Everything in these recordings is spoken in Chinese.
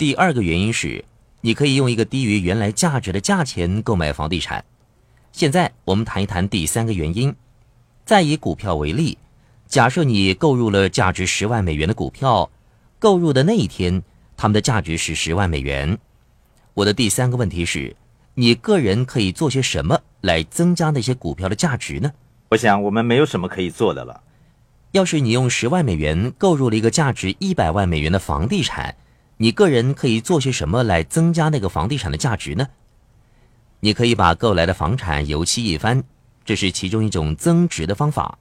第二个原因是，你可以用一个低于原来价值的价钱购买房地产。现在我们谈一谈第三个原因。再以股票为例，假设你购入了价值十万美元的股票，购入的那一天，它们的价值是十万美元。我的第三个问题是，你个人可以做些什么来增加那些股票的价值呢？我想我们没有什么可以做的了。要是你用十万美元购入了一个价值一百万美元的房地产，你个人可以做些什么来增加那个房地产的价值呢？你可以把购来的房产油漆一番，这是其中一种增值的方法。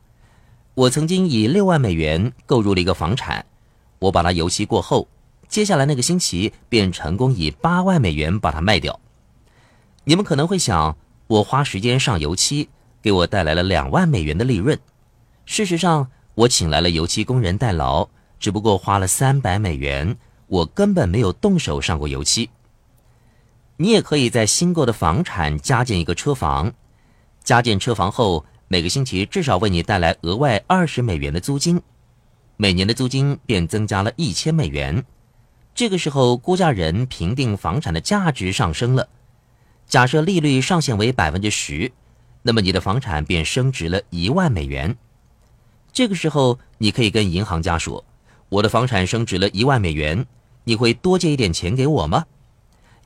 我曾经以六万美元购入了一个房产，我把它油漆过后，接下来那个星期便成功以八万美元把它卖掉。你们可能会想，我花时间上油漆，给我带来了两万美元的利润。事实上，我请来了油漆工人代劳，只不过花了三百美元，我根本没有动手上过油漆。你也可以在新购的房产加建一个车房，加建车房后，每个星期至少为你带来额外二十美元的租金，每年的租金便增加了一千美元。这个时候，估价人评定房产的价值上升了。假设利率上限为百分之十，那么你的房产便升值了一万美元。这个时候，你可以跟银行家说：“我的房产升值了一万美元，你会多借一点钱给我吗？”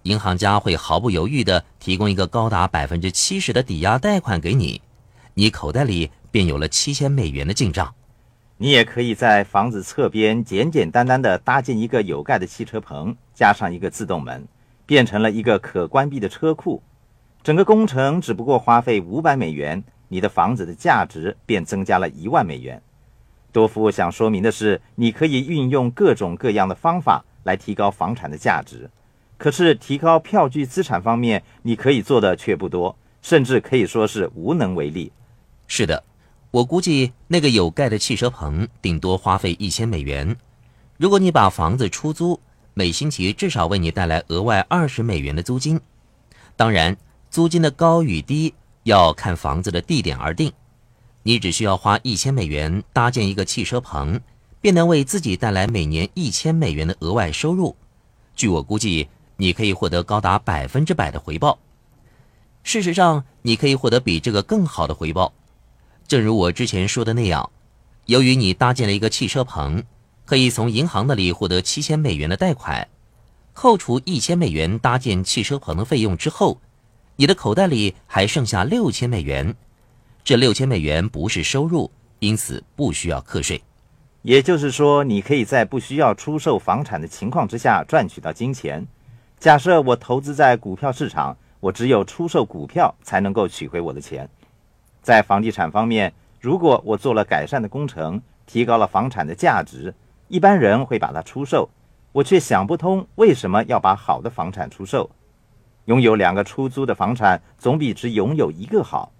银行家会毫不犹豫地提供一个高达百分之七十的抵押贷款给你，你口袋里便有了七千美元的进账。你也可以在房子侧边简简单单地搭建一个有盖的汽车棚，加上一个自动门，变成了一个可关闭的车库。整个工程只不过花费五百美元，你的房子的价值便增加了一万美元。多夫想说明的是，你可以运用各种各样的方法来提高房产的价值。可是，提高票据资产方面，你可以做的却不多，甚至可以说是无能为力。是的，我估计那个有盖的汽车棚顶多花费一千美元。如果你把房子出租，每星期至少为你带来额外二十美元的租金。当然，租金的高与低要看房子的地点而定。你只需要花一千美元搭建一个汽车棚，便能为自己带来每年一千美元的额外收入。据我估计。你可以获得高达百分之百的回报。事实上，你可以获得比这个更好的回报。正如我之前说的那样，由于你搭建了一个汽车棚，可以从银行那里获得七千美元的贷款。扣除一千美元搭建汽车棚的费用之后，你的口袋里还剩下六千美元。这六千美元不是收入，因此不需要课税。也就是说，你可以在不需要出售房产的情况之下赚取到金钱。假设我投资在股票市场，我只有出售股票才能够取回我的钱。在房地产方面，如果我做了改善的工程，提高了房产的价值，一般人会把它出售，我却想不通为什么要把好的房产出售。拥有两个出租的房产，总比只拥有一个好。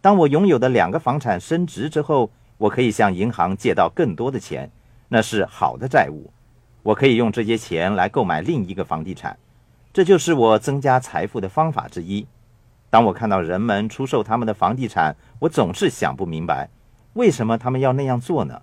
当我拥有的两个房产升值之后，我可以向银行借到更多的钱，那是好的债务。我可以用这些钱来购买另一个房地产。这就是我增加财富的方法之一。当我看到人们出售他们的房地产，我总是想不明白，为什么他们要那样做呢？